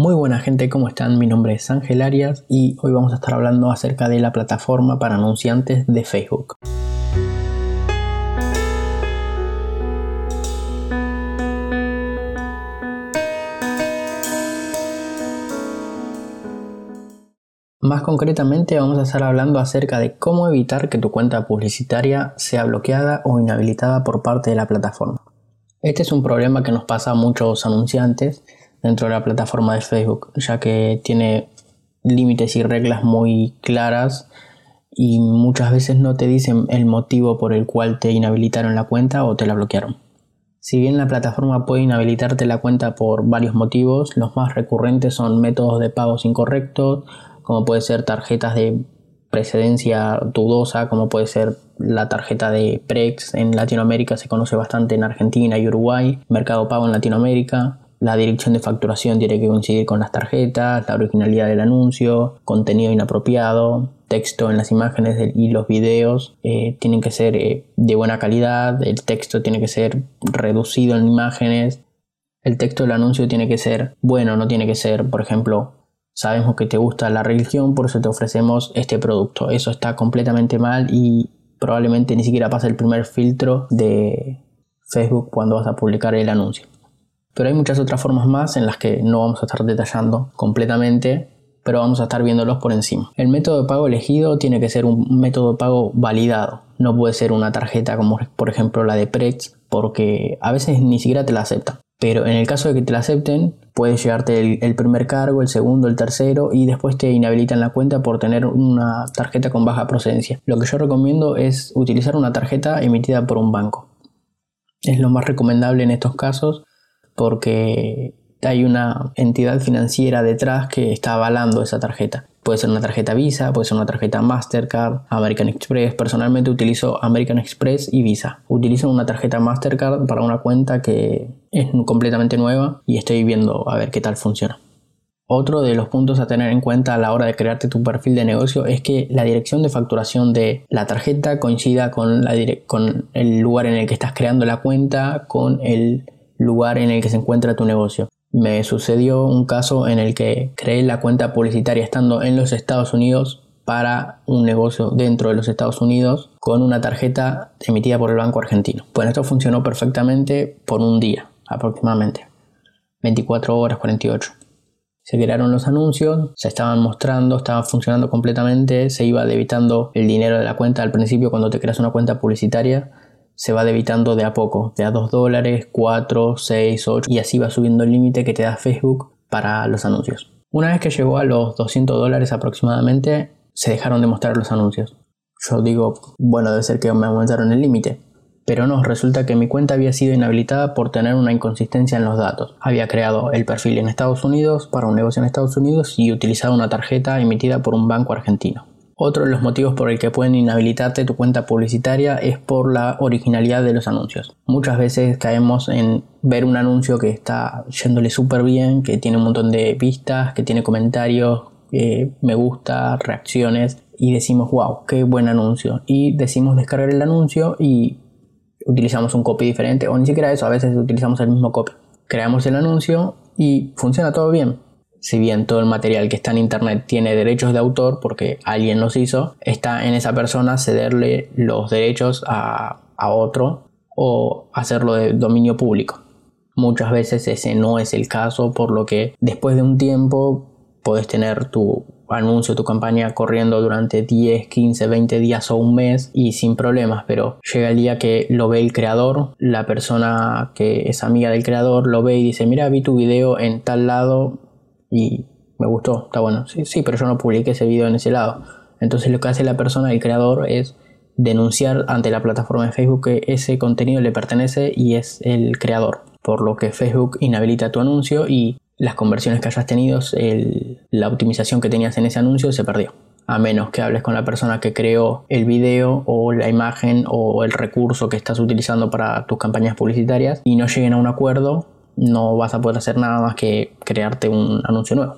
Muy buena gente, ¿cómo están? Mi nombre es Ángel Arias y hoy vamos a estar hablando acerca de la plataforma para anunciantes de Facebook. Más concretamente vamos a estar hablando acerca de cómo evitar que tu cuenta publicitaria sea bloqueada o inhabilitada por parte de la plataforma. Este es un problema que nos pasa a muchos anunciantes dentro de la plataforma de Facebook, ya que tiene límites y reglas muy claras y muchas veces no te dicen el motivo por el cual te inhabilitaron la cuenta o te la bloquearon. Si bien la plataforma puede inhabilitarte la cuenta por varios motivos, los más recurrentes son métodos de pagos incorrectos, como puede ser tarjetas de precedencia dudosa, como puede ser la tarjeta de Prex en Latinoamérica, se conoce bastante en Argentina y Uruguay, Mercado Pago en Latinoamérica, la dirección de facturación tiene que coincidir con las tarjetas, la originalidad del anuncio, contenido inapropiado, texto en las imágenes y los videos eh, tienen que ser eh, de buena calidad, el texto tiene que ser reducido en imágenes, el texto del anuncio tiene que ser bueno, no tiene que ser, por ejemplo, sabemos que te gusta la religión, por eso te ofrecemos este producto. Eso está completamente mal y probablemente ni siquiera pasa el primer filtro de Facebook cuando vas a publicar el anuncio. Pero hay muchas otras formas más en las que no vamos a estar detallando completamente, pero vamos a estar viéndolos por encima. El método de pago elegido tiene que ser un método de pago validado. No puede ser una tarjeta como por ejemplo la de Prex, porque a veces ni siquiera te la aceptan. Pero en el caso de que te la acepten, puede llegarte el, primer cargo, el segundo, el tercero y después te inhabilitan la cuenta por tener una tarjeta con baja procedencia. Lo que yo recomiendo es utilizar una tarjeta emitida por un banco. Es lo más recomendable en estos casos porque hay una entidad financiera detrás que está avalando esa tarjeta. Puede ser una tarjeta Visa, puede ser una tarjeta Mastercard, American Express. Personalmente utilizo American Express y Visa. Utilizo una tarjeta Mastercard para una cuenta que es completamente nueva y estoy viendo a ver qué tal funciona. Otro de los puntos a tener en cuenta a la hora de crearte tu perfil de negocio es que la dirección de facturación de la tarjeta coincida con, el lugar en el que estás creando la cuenta, con el lugar en el que se encuentra tu negocio. Me sucedió un caso en el que creé la cuenta publicitaria estando en los Estados Unidos para un negocio dentro de los Estados Unidos con una tarjeta emitida por el Banco Argentino. Bueno, esto funcionó perfectamente por un día aproximadamente. 24 horas, 48. Se crearon los anuncios, se estaban mostrando, estaban funcionando completamente, se iba debitando el dinero de la cuenta al principio cuando te creas una cuenta publicitaria se va debitando de a poco, de a 2 dólares, 4, 6, 8 y así va subiendo el límite que te da Facebook para los anuncios. Una vez que llegó a los 200 dólares aproximadamente, se dejaron de mostrar los anuncios. Yo digo, bueno, debe ser que me aumentaron el límite. Pero no, resulta que mi cuenta había sido inhabilitada por tener una inconsistencia en los datos. Había creado el perfil en Estados Unidos para un negocio en Estados Unidos y utilizado una tarjeta emitida por un banco argentino. Otro de los motivos por el que pueden inhabilitarte tu cuenta publicitaria es por la originalidad de los anuncios. Muchas veces caemos en ver un anuncio que está yéndole súper bien, que tiene un montón de vistas, que tiene comentarios, me gusta, reacciones y decimos, wow, qué buen anuncio. Y decimos descargar el anuncio y utilizamos un copy diferente o ni siquiera eso, a veces utilizamos el mismo copy. Creamos el anuncio y funciona todo bien si bien todo el material que está en internet tiene derechos de autor porque alguien los hizo, está en esa persona cederle los derechos a, otro o hacerlo de dominio público. Muchas veces ese no es el caso, por lo que después de un tiempo puedes tener tu anuncio, tu campaña corriendo durante 10, 15, 20 días o un mes y sin problemas, pero llega el día que lo ve el creador, la persona que es amiga del creador lo ve y dice, mira, vi tu video en tal lado, y me gustó, está bueno. Sí, sí, pero yo no publiqué ese video en ese lado. Entonces lo que hace la persona, el creador, es denunciar ante la plataforma de Facebook que ese contenido le pertenece y es el creador. Por lo que Facebook inhabilita tu anuncio y las conversiones que hayas tenido, la optimización que tenías en ese anuncio se perdió. A menos que hables con la persona que creó el video o la imagen o el recurso que estás utilizando para tus campañas publicitarias y no lleguen a un acuerdo, no vas a poder hacer nada más que crearte un anuncio nuevo.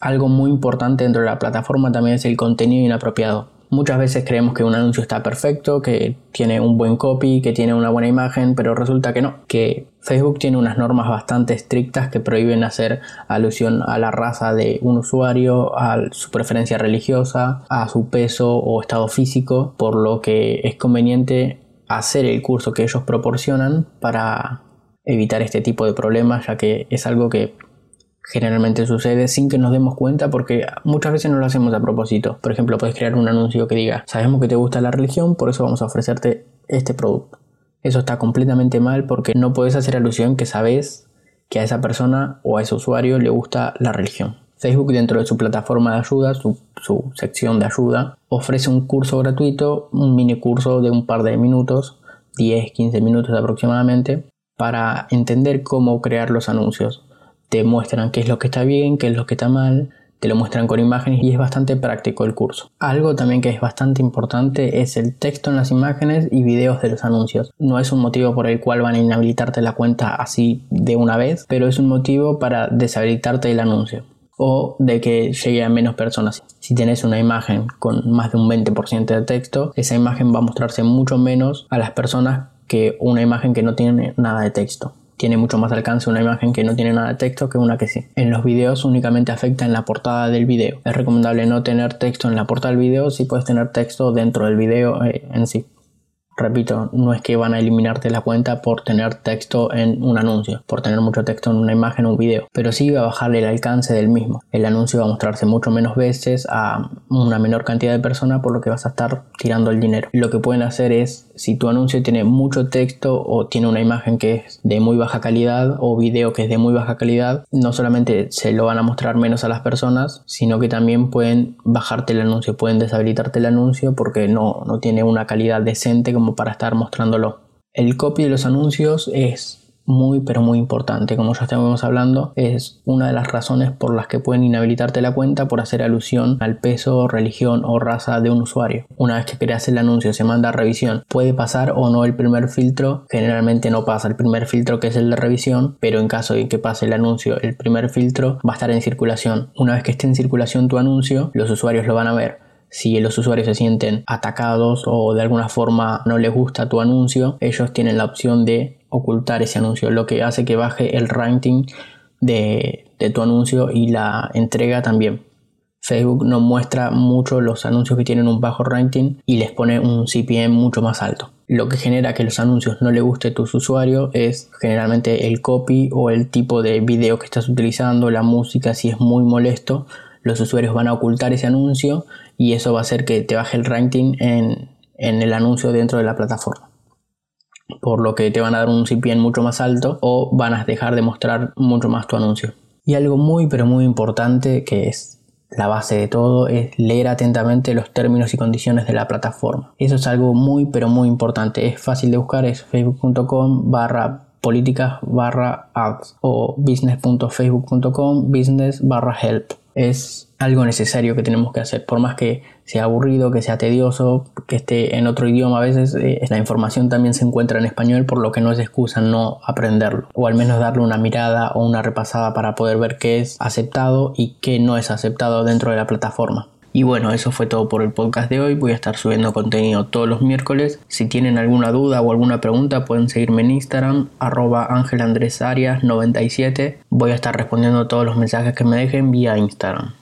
Algo muy importante dentro de la plataforma también es el contenido inapropiado. Muchas veces creemos que un anuncio está perfecto, que tiene un buen copy, que tiene una buena imagen, pero resulta que no, que Facebook tiene unas normas bastante estrictas que prohíben hacer alusión a la raza de un usuario, a su preferencia religiosa, a su peso o estado físico, por lo que es conveniente hacer el curso que ellos proporcionan para evitar este tipo de problemas, ya que es algo que generalmente sucede sin que nos demos cuenta porque muchas veces no lo hacemos a propósito. Por ejemplo, puedes crear un anuncio que diga, sabemos que te gusta la religión, por eso vamos a ofrecerte este producto. Eso está completamente mal porque no puedes hacer alusión que sabes que a esa persona o a ese usuario le gusta la religión. Facebook dentro de su plataforma de ayuda, su, sección de ayuda, ofrece un curso gratuito, un mini curso de un par de minutos, 10, 15 minutos aproximadamente, para entender cómo crear los anuncios te muestran qué es lo que está bien, qué es lo que está mal, te lo muestran con imágenes y es bastante práctico el curso. Algo también que es bastante importante es el texto en las imágenes y videos de los anuncios. No es un motivo por el cual van a inhabilitarte la cuenta así de una vez, pero es un motivo para deshabilitarte el anuncio o de que llegue a menos personas. Si tienes una imagen con más de un 20% de texto, esa imagen va a mostrarse mucho menos a las personas que una imagen que no tiene nada de texto tiene mucho más alcance una imagen que no tiene nada de texto que una que sí. En los videos únicamente afecta en la portada del video. Es recomendable no tener texto en la portada del video si puedes tener texto dentro del video eh, en sí. Repito, no es que van a eliminarte la cuenta por tener texto en un anuncio, por tener mucho texto en una imagen o un video, pero sí va a bajar el alcance del mismo. El anuncio va a mostrarse mucho menos veces a una menor cantidad de personas por lo que vas a estar tirando el dinero. Lo que pueden hacer es, si tu anuncio tiene mucho texto o tiene una imagen que es de muy baja calidad o video que es de muy baja calidad, no solamente se lo van a mostrar menos a las personas, sino que también pueden bajarte el anuncio, pueden deshabilitarte el anuncio porque no, no tiene una calidad decente como para estar mostrándolo. El copy de los anuncios es muy pero muy importante, como ya estamos hablando, es una de las razones por las que pueden inhabilitarte la cuenta por hacer alusión al peso, religión o raza de un usuario. Una vez que creas el anuncio se manda revisión, puede pasar o no el primer filtro, generalmente no pasa el primer filtro que es el de revisión, pero en caso de que pase el anuncio, el primer filtro va a estar en circulación. Una vez que esté en circulación tu anuncio, los usuarios lo van a ver si los usuarios se sienten atacados o de alguna forma no les gusta tu anuncio, ellos tienen la opción de ocultar ese anuncio, lo que hace que baje el ranking de, tu anuncio y la entrega también. Facebook no muestra mucho los anuncios que tienen un bajo ranking y les pone un CPM mucho más alto. Lo que genera que los anuncios no le guste a tus usuarios es generalmente el copy o el tipo de video que estás utilizando, la música, si es muy molesto, los usuarios van a ocultar ese anuncio y eso va a hacer que te baje el ranking en, el anuncio dentro de la plataforma. Por lo que te van a dar un CPN mucho más alto o van a dejar de mostrar mucho más tu anuncio. Y algo muy pero muy importante que es la base de todo es leer atentamente los términos y condiciones de la plataforma. Eso es algo muy pero muy importante. Es fácil de buscar, es facebook.com barra políticas barra ads o business.facebook.com business barra help es algo necesario que tenemos que hacer. Por más que sea aburrido, que sea tedioso, que esté en otro idioma, a veces eh, la información también se encuentra en español, por lo que no es excusa no aprenderlo. O al menos darle una mirada o una repasada para poder ver qué es aceptado y qué no es aceptado dentro de la plataforma. Y bueno, eso fue todo por el podcast de hoy. Voy a estar subiendo contenido todos los miércoles. Si tienen alguna duda o alguna pregunta, pueden seguirme en Instagram, arroba 97 Voy a estar respondiendo todos los mensajes que me dejen vía Instagram.